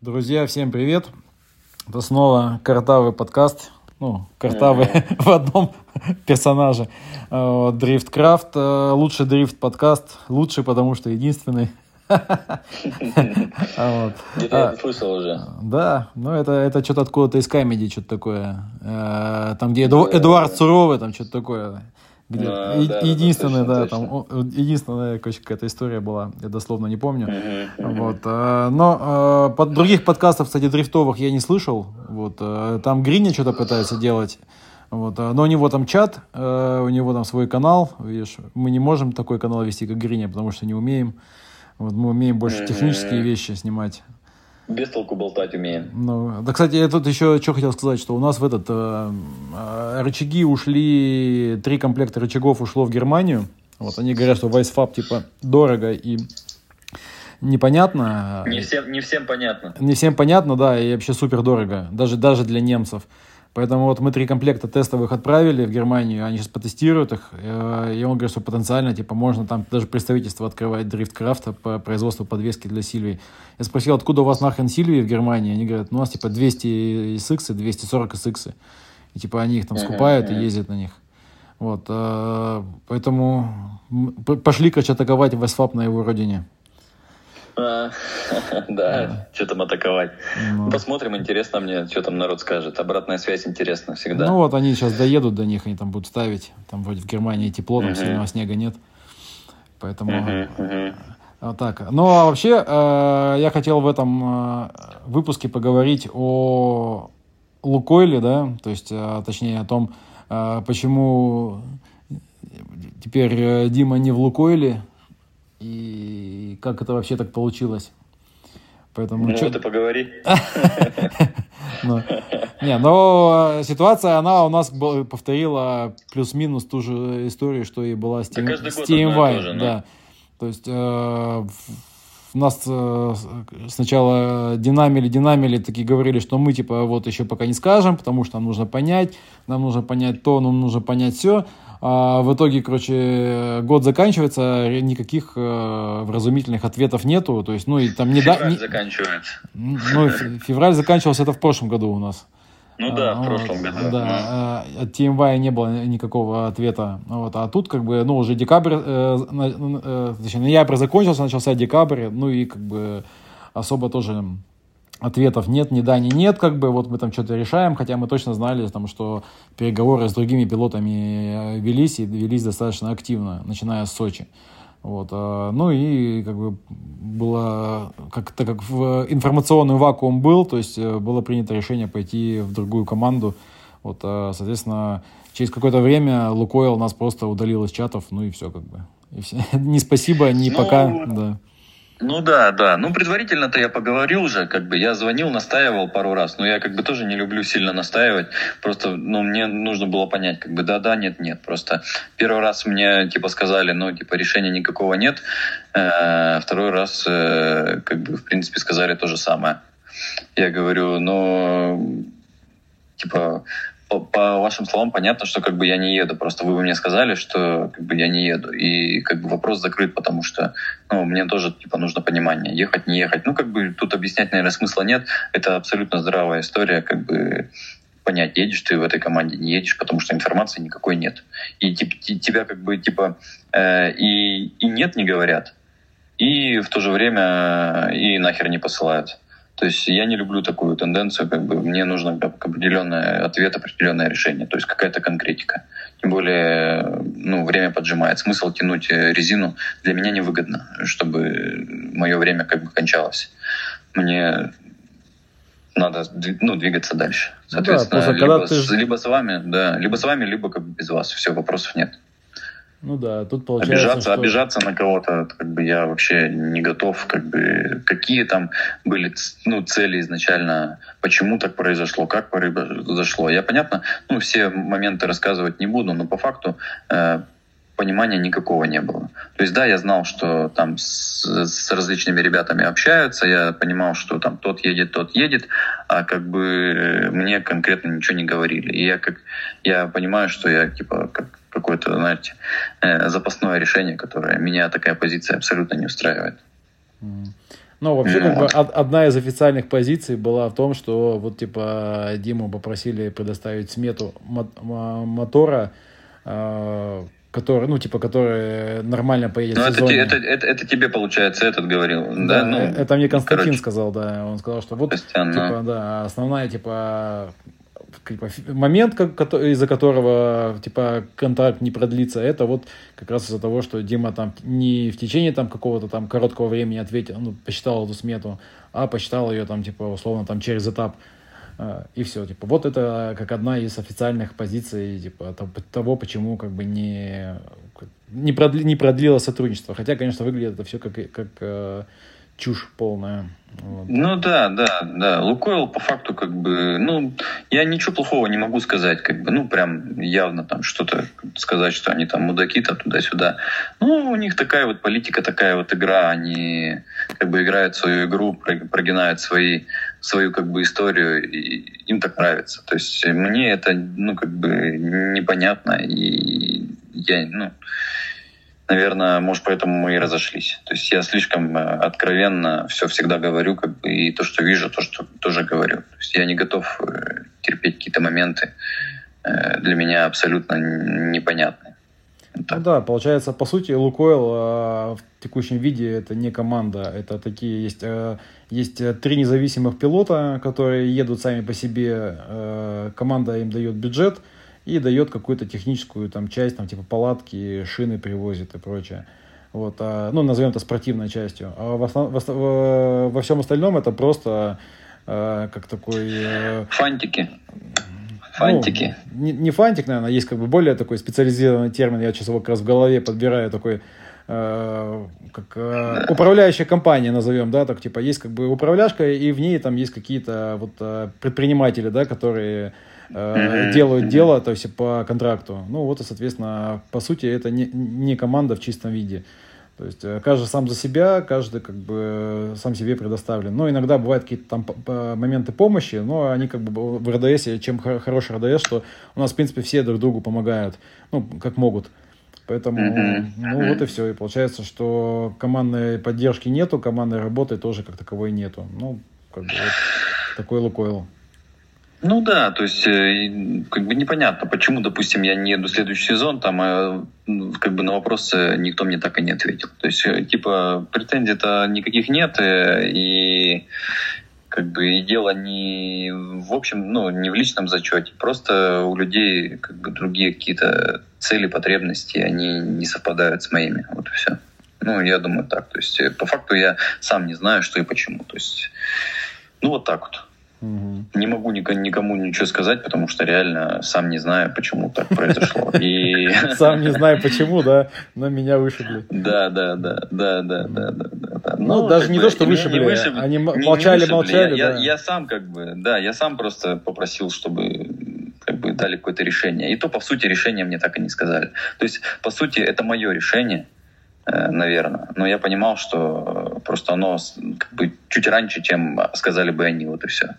Друзья, всем привет! Это снова картавый подкаст. Ну, картавый в одном персонаже. Вот, Дрифткрафт. э, Лучший дрифт подкаст. Лучший, потому что единственный. Где-то я слышал уже. Да, ну это, это что-то откуда-то из камеди, что-то такое. Э, Там, где Эду- Эдуард Суровый, там что-то такое. Где- А, е- да, да, единственное, точно, да, точно. там единственная короче, какая-то история была, я дословно не помню. Вот, э, но э, под других подкастов, кстати, дрифтовых я не слышал. Вот, э, там Гриня что-то пытается делать. Вот, но у него там чат, у него там свой канал. Видишь, мы не можем такой канал вести, как Гриня, потому что не умеем. Вот, мы умеем больше технические вещи снимать. Без толку болтать умеем. Ну, да, кстати, я тут еще что хотел сказать, что у нас в этот э, э, рычаги ушли, три комплекта рычагов ушло в Германию. Вот они говорят, что Вайсфаб типа дорого и непонятно. Не всем, не всем понятно. Не всем понятно, да, и вообще супер дорого, даже, даже для немцев. Поэтому вот мы три комплекта тестовых отправили в Германию, они сейчас потестируют их, э, и он говорит, что потенциально, типа, можно там даже представительство открывать дрифткрафта по производству подвески для Сильвии. Я спросил, откуда у вас нахрен Сильвии в Германии? Они говорят, ну, у нас типа 200 SX и 240 SX. И типа они их там скупают и ездят на них. Вот, э, поэтому пошли, короче, атаковать Вайсфаб на его родине. А, Да, что там атаковать. Ну. Посмотрим, интересно мне, что там народ скажет. Обратная связь интересна всегда. Ну вот они сейчас доедут до них, они там будут ставить. Там вроде в Германии тепло, там сильного снега нет. Поэтому вот так. Ну а вообще э, я хотел в этом э, выпуске поговорить о Лукойле, да, то есть, э, точнее о том, почему теперь Дима не в Лукойле как это вообще так получилось. Поэтому Ну, чё- это поговори. ну, не, но э, ситуация, она у нас повторила плюс-минус ту же историю, что и была с TMY, ну. да. То есть э, в- в нас э, сначала динамили, динамили, такие говорили, что мы типа вот еще пока не скажем, потому что нам нужно понять, нам нужно понять то, нам нужно понять все. А в итоге, короче, год заканчивается, никаких э, вразумительных ответов нету, то есть, ну и там не да, Февраль не- заканчивается. ну, февраль заканчивался это в прошлом году у нас. Ну да, А, в прошлом вот, году. Да, а, от TMY не было никакого ответа. Вот, а тут как бы, ну, уже декабрь, э, э, точнее, ноябрь закончился, начался декабрь, ну и как бы особо тоже ответов нет, ни да, ни нет, как бы, вот мы там что-то решаем, хотя мы точно знали, там, что переговоры с другими пилотами э, велись и велись достаточно активно, начиная с Сочи. Вот, а, ну и как бы было, как, так как в информационный вакуум был, то есть э, было принято решение пойти в другую команду. Вот, а, соответственно, через какое-то время Лукойл нас просто удалил из чатов, ну и все как бы. И все. Ни спасибо, ни Ну, пока. Да. Ну да, да. Ну, предварительно-то я поговорил уже, как бы я звонил, настаивал пару раз, но я как бы тоже не люблю сильно настаивать. Просто, ну, мне нужно было понять, как бы да-да, нет-нет. Просто первый раз мне, типа, сказали, ну, типа, решения никакого нет. Э, Второй раз, э, как бы, в принципе, сказали то же самое. Я говорю, ну, типа, по, по вашим словам понятно, что как бы я не еду. Просто вы мне сказали, что как бы я не еду. И как бы вопрос закрыт, потому что ну, мне тоже типа нужно понимание, ехать, не ехать. Ну, как бы тут объяснять, наверное, смысла нет. Это абсолютно здравая история, как бы понять, едешь ты в этой команде, не едешь, потому что информации никакой нет. И тип- ти- тебя как бы типа э, и, и нет не говорят, и в то же время э, и нахер не посылают. То есть я не люблю такую тенденцию, как бы мне нужно как определенный ответ, определенное решение, то есть какая-то конкретика. Тем более, ну, время поджимает. Смысл тянуть э, резину для меня невыгодно, чтобы мое время как бы кончалось. Мне надо ну, двигаться дальше. Ну да, Соответственно, когда либо, ты либо с вами, да, либо с вами, либо как бы без вас. Все, вопросов нет. Ну да, тут получается, Обижаться, что... обижаться на кого-то, как бы я вообще не готов, как бы какие там были ну, цели изначально, почему так произошло, как произошло. Я понятно, ну все моменты рассказывать не буду, но по факту э, понимания никакого не было. То есть да, я знал, что там с, с различными ребятами общаются, я понимал, что там тот едет, тот едет, а как бы э, мне конкретно ничего не говорили. И я как я понимаю, что я типа как какое-то, знаете, э, запасное решение, которое меня такая позиция абсолютно не устраивает. Но вообще, как бы, одна из официальных позиций была в том, что вот, типа, Диму попросили предоставить смету мотора, э, который, ну, типа, который нормально поедет ну, в сезоне. Это, это, это, это тебе, получается, этот говорил, да? да ну, это мне Константин короче. сказал, да. Он сказал, что вот, Костян, типа, ну. да, основная, типа, типа, момент, из-за которого типа контракт не продлится, это вот как раз из-за того, что Дима там не в течение там какого-то там короткого времени ответил, ну, посчитал эту смету, а посчитал ее там типа условно там через этап а, и все, типа, вот это как одна из официальных позиций, типа, того, почему, как бы, не, не, продли, не продлило сотрудничество. Хотя, конечно, выглядит это все как, как э, чушь полная. Вот. Ну да, да, да. Лукойл по факту как бы, ну, я ничего плохого не могу сказать, как бы, ну, прям явно там что-то сказать, что они там мудаки там туда-сюда. Ну, у них такая вот политика, такая вот игра, они как бы играют свою игру, прогинают свои, свою как бы историю, и им так нравится. То есть мне это, ну, как бы непонятно, и я, ну, наверное, может, поэтому мы и разошлись. То есть я слишком э, откровенно все всегда говорю, как бы, и то, что вижу, то, что тоже говорю. То есть я не готов э, терпеть какие-то моменты э, для меня абсолютно непонятные. Ну да, получается, по сути, Лукойл в текущем виде это не команда, это такие есть, есть три независимых пилота, которые едут сами по себе, команда им дает бюджет, и дает какую-то техническую там часть, там типа палатки, шины привозит и прочее. Вот, а, ну, назовем это спортивной частью. А в основ... во, во всем остальном это просто а, как такой... А... Фантики. Фантики. Ну, не, не фантик, наверное, есть как бы более такой специализированный термин, я сейчас его как раз в голове подбираю, такой э, как э, управляющая компания, назовем, да, так типа есть как бы управляшка, и в ней там есть какие-то вот э, предприниматели, да, которые э, делают дело, то есть по контракту. Ну вот и, соответственно, по сути, это не, не команда в чистом виде. То есть э, каждый сам за себя, каждый как бы сам себе предоставлен. Но иногда бывают какие-то там моменты помощи, но они как бы в РДС, чем хороший РДС, что у нас, в принципе, все друг другу помогают, ну, как могут. Поэтому, ну вот и все. И получается, что командной поддержки нету, командной работы тоже как таковой нету. Ну, как бы вот такой Лукойл. Ну да, то есть э, как бы непонятно, почему, допустим, я не еду в следующий сезон, там а, как бы на вопросы никто мне так и не ответил. То есть э, типа претензий-то никаких нет, э, и как бы и дело не в общем, ну, не в личном зачете, просто у людей как бы другие какие-то цели, потребности, они не совпадают с моими, вот и все. Ну, я думаю так. То есть по факту я сам не знаю, что и почему. То есть, ну, вот так вот. Угу. Не могу никому ничего сказать, потому что реально сам не знаю, почему так произошло. И... Сам не знаю почему, да, но меня вышибли. Да, да, да, да, да, да, да. да. Ну, ну даже не то, что вышибли, они молчали, молчали. Я сам как бы, да, я сам просто попросил, чтобы как бы дали какое-то решение. И то, по сути, решение мне так и не сказали. То есть, по сути, это мое решение, э, наверное. Но я понимал, что просто оно как бы чуть раньше, чем сказали бы они, вот и все.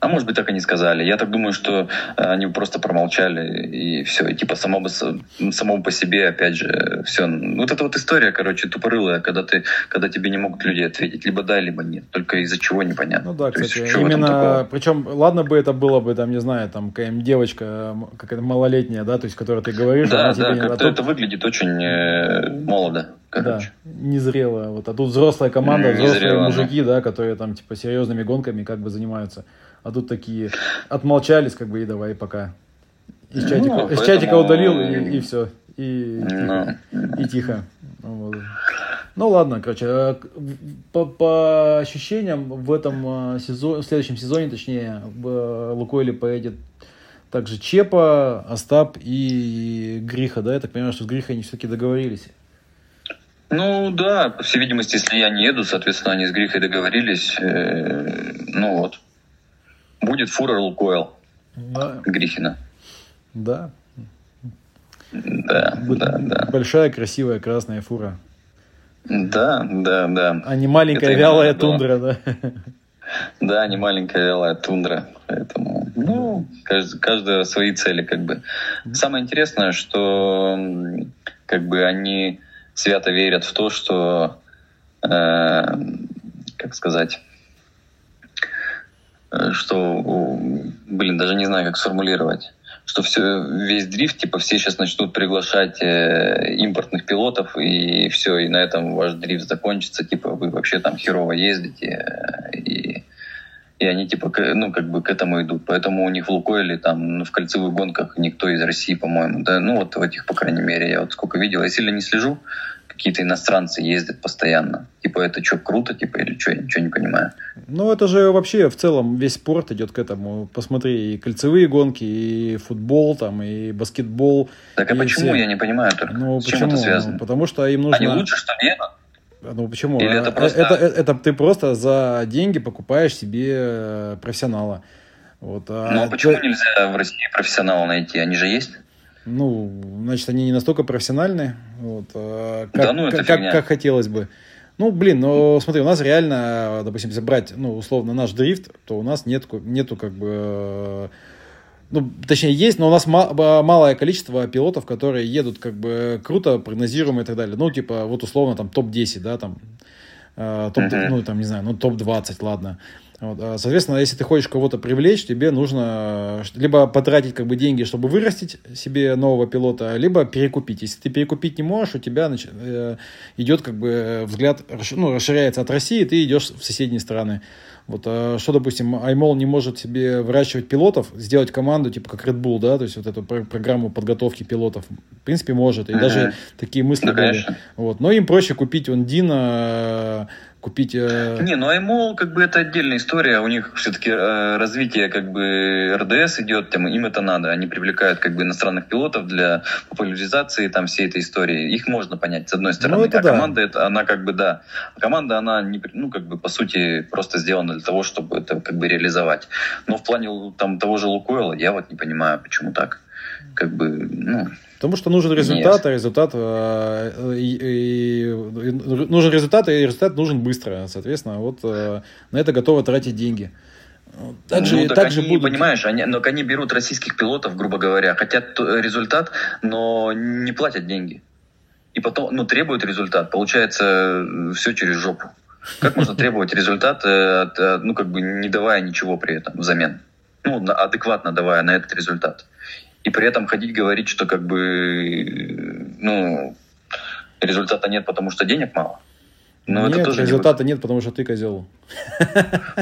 А может быть, так и не сказали. Я так думаю, что э, они просто промолчали и все. И типа само, само по себе, опять же, все. Вот эта вот история, короче, тупорылая, когда ты, когда тебе не могут люди ответить. Либо да, либо нет. Только из-за чего непонятно. Ну да, То кстати, есть, именно, причем, ладно бы это было бы, там, не знаю, там, какая-нибудь девочка, какая-то малолетняя, да, то есть, которой ты говоришь. Да, да, как-то а тут... это выглядит очень э, молодо. Короче. Да, незрело. Вот, а тут взрослая команда, взрослые незрело, мужики, да. да, которые там типа серьезными гонками как бы занимаются. А тут такие отмолчались, как бы, и давай пока. Из ну, чатика, ну, из чатика удалил, и, и все. И, ну. и тихо. Вот. Ну ладно, короче, а, по, по ощущениям в этом а, сезоне, в следующем сезоне, точнее, в Лукойле поедет также Чепа, Остап и Гриха, да? Я так понимаю, что с Грихой они все-таки договорились. Ну да, по всей видимости, если я не еду, соответственно, они с Грихой договорились. Э, ну вот. Будет фура Лукойл да. Гриффина. Да. Да, Будет да, да. Большая, красивая красная фура. Да, да, да. А не маленькая Это вялая тундра, да? Да, не маленькая вялая тундра. Поэтому, ну, каждый, каждая свои цели, как бы. Самое интересное, что как бы они свято верят в то, что э, как сказать, э, что, блин, даже не знаю, как сформулировать что все, весь дрифт, типа, все сейчас начнут приглашать э, импортных пилотов, и все, и на этом ваш дрифт закончится, типа, вы вообще там херово ездите, э, и, и они, типа, ну, как бы к этому идут. Поэтому у них в Лукойле, там, ну, в кольцевых гонках никто из России, по-моему, да, ну, вот в этих, по крайней мере, я вот сколько видел, я сильно не слежу, какие-то иностранцы ездят постоянно. Типа, это что, круто, типа, или что, я ничего не понимаю. Ну, это же вообще в целом весь спорт идет к этому. Посмотри, и кольцевые гонки, и футбол, там, и баскетбол. Так а почему, все... я не понимаю только. Ну, С почему? чем это связано? Ну, потому что им нужно... Они лучше, что Вена? Ну почему? Или это, просто... это, это, это ты просто за деньги покупаешь себе профессионала. Вот, а ну а почему это... нельзя в России профессионала найти? Они же есть? Ну, значит, они не настолько профессиональны, вот, а как, да, ну, как, как, как хотелось бы. Ну, блин, ну смотри, у нас реально, допустим, если брать, ну, условно, наш дрифт, то у нас нет, нету как бы ну, точнее, есть, но у нас малое количество пилотов, которые едут как бы круто, прогнозируемо и так далее. Ну, типа, вот условно, там, топ-10, да, там, э, топ, uh-huh. ну, там, не знаю, ну, топ-20, ладно. Вот. А, соответственно, если ты хочешь кого-то привлечь, тебе нужно либо потратить как бы деньги, чтобы вырастить себе нового пилота, либо перекупить. Если ты перекупить не можешь, у тебя э, идет как бы взгляд, ну, расширяется от России, ты идешь в соседние страны. Вот, а что, допустим, iMall не может себе выращивать пилотов, сделать команду, типа как Red Bull, да, то есть вот эту программу подготовки пилотов, в принципе, может. И uh-huh. даже такие мысли да, были. Вот. Но им проще купить он Дина купить... Э... Не, ну iMall как бы это отдельная история, у них все-таки э, развитие как бы РДС идет, там, им это надо, они привлекают как бы иностранных пилотов для популяризации там всей этой истории, их можно понять. С одной стороны, ну, это а да. команда это, она как бы, да, команда она не, ну как бы по сути просто сделана для того, чтобы это как бы реализовать, но в плане там того же Лукойла я вот не понимаю, почему так, как бы, ну... Потому что нужен результат, Нет. а результат э, и, и, нужен результат, и результат нужен быстро. Соответственно, вот э, на это готовы тратить деньги. Также, ну, так также они, будут... понимаешь, они, но они берут российских пилотов, грубо говоря, хотят результат, но не платят деньги. И потом, ну, требуют результат. Получается, все через жопу. Как можно требовать результат, э, ну, как бы не давая ничего при этом взамен? Ну, адекватно давая на этот результат и при этом ходить говорить, что как бы, ну, результата нет, потому что денег мало. Но нет, это тоже результата не... нет, потому что ты козел.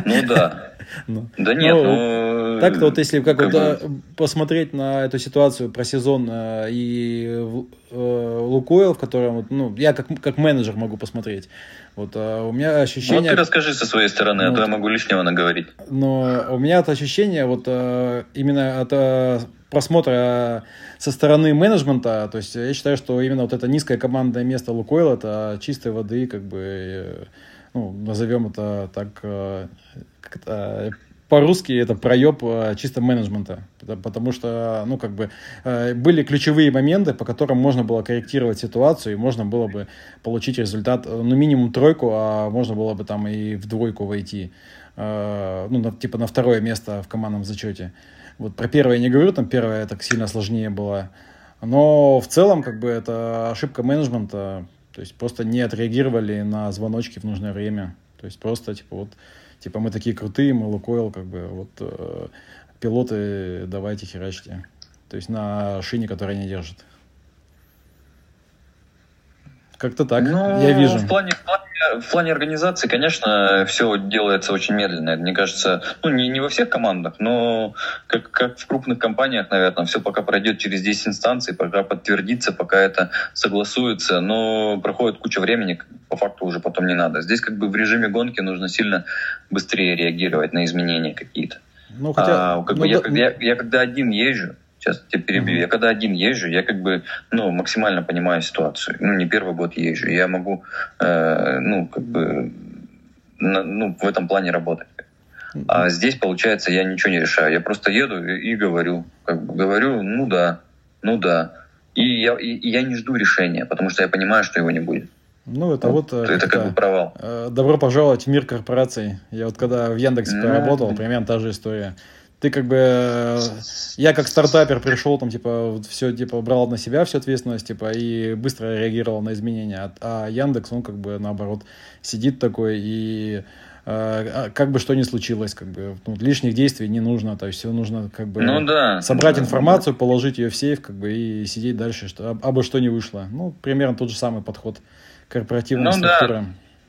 Ну да. Ну, да нет, ну... ну так-то вот если как, как вот бы... посмотреть на эту ситуацию про сезон э, и э, Лукойл, в котором, ну, я как, как менеджер могу посмотреть, вот э, у меня ощущение... Вот ты расскажи со своей стороны, ну, а то я могу лишнего наговорить. Но у меня это ощущение вот э, именно от э, просмотра со стороны менеджмента, то есть я считаю, что именно вот это низкое командное место Лукойл это чистой воды, как бы, э, ну, назовем это так, э, по-русски это проеб э, чисто менеджмента, потому что, ну, как бы, были ключевые моменты, по которым можно было корректировать ситуацию, и можно было бы получить результат, ну, минимум тройку, а можно было бы там и в двойку войти, ну, на, типа на второе место в командном зачете. Вот про первое я не говорю, там первое так сильно сложнее было. Но в целом, как бы, это ошибка менеджмента. То есть просто не отреагировали на звоночки в нужное время. То есть просто, типа, вот, типа, мы такие крутые, мы Лукойл, как бы, вот, э, пилоты давайте херачьте. То есть на шине, которая не держит. Как-то так, ну, я вижу. В плане, в плане в плане организации, конечно, все делается очень медленно. Мне кажется, ну, не, не во всех командах, но как, как в крупных компаниях, наверное, все пока пройдет через 10 инстанций, пока подтвердится, пока это согласуется, но проходит куча времени, по факту уже потом не надо. Здесь как бы в режиме гонки нужно сильно быстрее реагировать на изменения какие-то. Ну, хотя, а, как ну, бы да, я, я, я когда один езжу, Сейчас тебя перебью. Mm-hmm. Я когда один езжу, я как бы ну, максимально понимаю ситуацию. Ну, не первый год езжу. Я могу, э, ну, как бы, на, ну, в этом плане работать. Mm-hmm. А здесь, получается, я ничего не решаю. Я просто еду и, и говорю. Как бы говорю, ну да, ну да. И я, и, и я не жду решения, потому что я понимаю, что его не будет. Ну, это вот... вот это как бы провал. Э, добро пожаловать в мир корпораций. Я вот когда в Яндексе mm-hmm. поработал, примерно та же история. Ты как бы, э, я как стартапер пришел, там, типа, все, типа, брал на себя всю ответственность, типа, и быстро реагировал на изменения. А, а Яндекс, он, как бы, наоборот, сидит такой и э, как бы что ни случилось, как бы ну, лишних действий не нужно, то есть все нужно как бы ну, да. собрать информацию, положить ее в сейф, как бы и сидеть дальше, что абы что не вышло. Ну примерно тот же самый подход корпоративной ну, структуры. Да.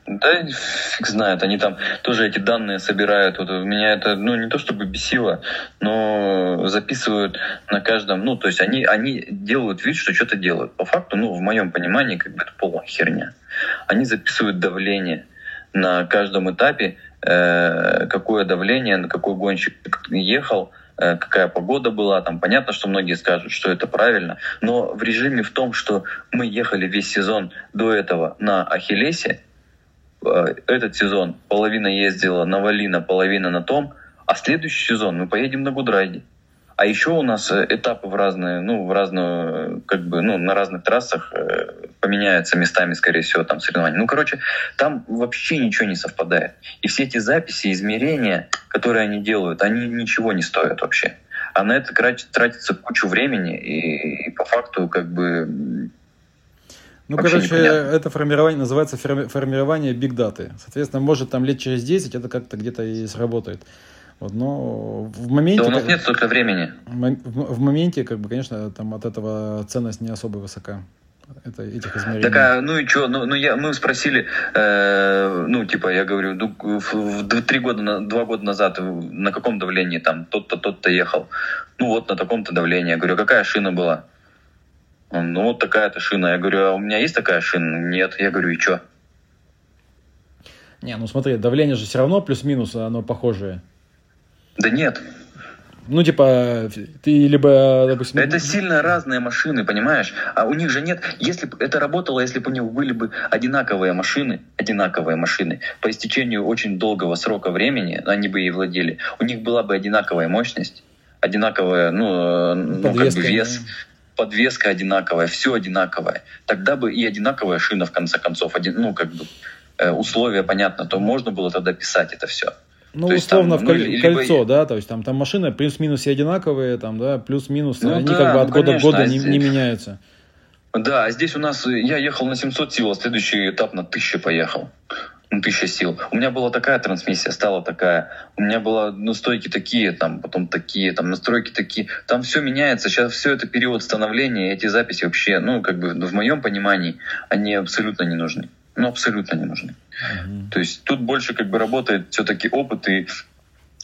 Да, фиг знает, они там тоже эти данные собирают. Вот меня это, ну, не то чтобы бесило, но записывают на каждом, ну, то есть они, они делают вид, что что-то делают. По факту, ну, в моем понимании, как бы это полная херня. Они записывают давление на каждом этапе, э, какое давление, на какой гонщик ехал, э, какая погода была, там понятно, что многие скажут, что это правильно, но в режиме в том, что мы ехали весь сезон до этого на Achilles е, этот сезон половина ездила на Valino, половина на том, а следующий сезон мы поедем на Goodride е. А еще у нас э, этапы в разные, ну, в разную, как бы, ну, на разных трассах э, поменяются местами, скорее всего, там соревнования. Ну, короче, там вообще ничего не совпадает. И все эти записи, измерения, которые они делают, они ничего не стоят вообще. А на это тратится кучу времени, и, и по факту, как бы, ну, Вообще короче, непонятно. это формирование называется формирование биг даты. Соответственно, может там лет через 10 это как-то где-то и сработает. Вот, но в моменте... Да у нас нет столько времени. В, моменте, как бы, конечно, там от этого ценность не особо высока. Это, этих измерений. Так, а, ну и что? Ну, ну я, мы спросили, э, ну, типа, я говорю, ну, в, в, три года, два года назад на каком давлении там тот-то, тот-то ехал? Ну, вот на таком-то давлении. Я говорю, «А какая шина была? Ну, вот такая-то шина. Я говорю, а у меня есть такая шина? Нет. Я говорю, и что? Не, ну смотри, давление же все равно плюс-минус, оно похожее. Да нет. Ну, типа, ты либо, допустим... Это сильно разные машины, понимаешь? А у них же нет... Если бы это работало, если бы у них были бы одинаковые машины, одинаковые машины, по истечению очень долгого срока времени, они бы ей владели, у них была бы одинаковая мощность, одинаковая, ну, ну как бы вес, подвеска одинаковая, все одинаковое, тогда бы и одинаковая шина, в конце концов, один, ну, как бы, э, условия, понятно, то можно было тогда писать это все. Ну, то условно, есть, там, в коль- ну, кольцо, либо... да, то есть там, там машины плюс-минус все одинаковые, там, да, плюс-минус, ну, они да, как бы от ну, года к году не, не меняются. Да, а здесь у нас, я ехал на 700 сил, а следующий этап на 1000 поехал ну, тысяча сил. У меня была такая трансмиссия, стала такая. У меня была ну, стойки такие, там, потом такие, там, настройки такие. Там все меняется. Сейчас все это период становления. Эти записи вообще, ну, как бы в моем понимании, они абсолютно не нужны. Ну, абсолютно не нужны. Mm-hmm. То есть тут больше как бы работает все-таки опыт и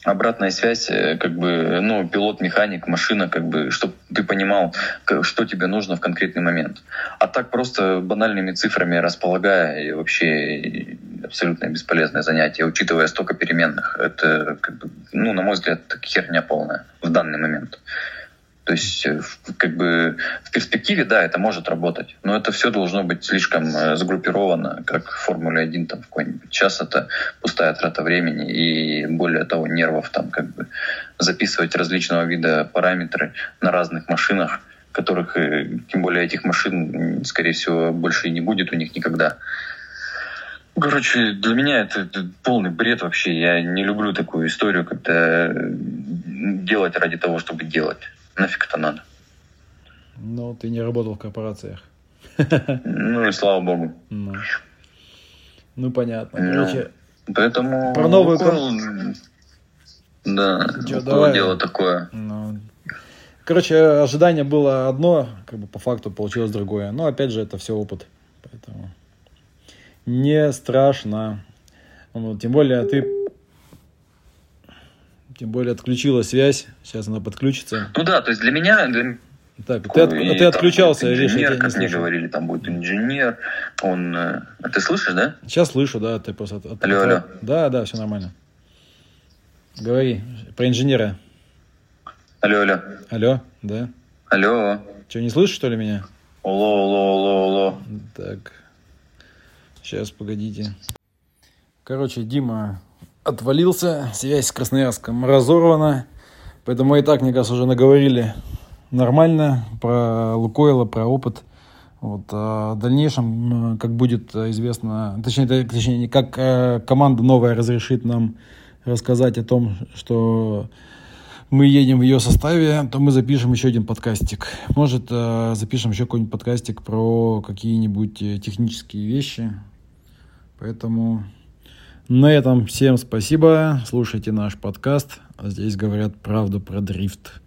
обратная связь, э, как бы, ну, пилот, механик, машина, как бы, чтобы ты понимал, что тебе нужно в конкретный момент. А так просто банальными цифрами располагая, и вообще абсолютно бесполезное занятие, учитывая столько переменных. Это, как бы, ну, на мой взгляд, херня полная в данный момент. То есть, э, как бы в перспективе, да, это может работать, но это все должно быть слишком э, сгруппировано, как в Формуле 1 там какой-нибудь. Сейчас это пустая трата времени и, более того, нервов там как бы записывать различного вида параметры на разных машинах, которых, э, тем более этих машин, скорее всего, больше и не будет у них никогда. Короче, для меня это, это полный бред вообще. Я не люблю такую историю, когда делать ради того, чтобы делать. Нафиг это надо? Ну, ты не работал в корпорациях. Ну и слава богу. Ну, ну понятно. Ну, Короче, поэтому про новую Лукойл... Да, Чё, давай. дело такое. Ну, короче, ожидание было одно, как бы по факту получилось другое. Но опять же, это все опыт. Поэтому не страшно. Ну, тем более ты тем более отключила связь. Сейчас она подключится. Ну да, то есть для меня... Для... Так, ты, от, и, ты отключался, инженер, Леша, я тебя как мне говорили, там будет инженер, он... А ты слышишь, да? Сейчас слышу, да, ты просто... От, алло, алло. Да, да, все нормально. Говори, про инженера. Алло, алло. Алло, да. Алло. Что, не слышишь, что ли, меня? Алло, алло, алло, алло. Так, сейчас, погодите. Короче, Дима отвалился, связь с Красноярском разорвана. Поэтому мы и так, мне кажется, уже наговорили нормально про Лукойла, про опыт. Вот, а в дальнейшем, как будет известно, точнее, точнее как э, команда новая разрешит нам рассказать о том, что мы едем в ее составе, то мы запишем еще один подкастик. Может, э, запишем еще какой-нибудь подкастик про какие-нибудь э, технические вещи. Поэтому на этом всем спасибо. Слушайте наш подкаст. Здесь говорят правду про дрифт.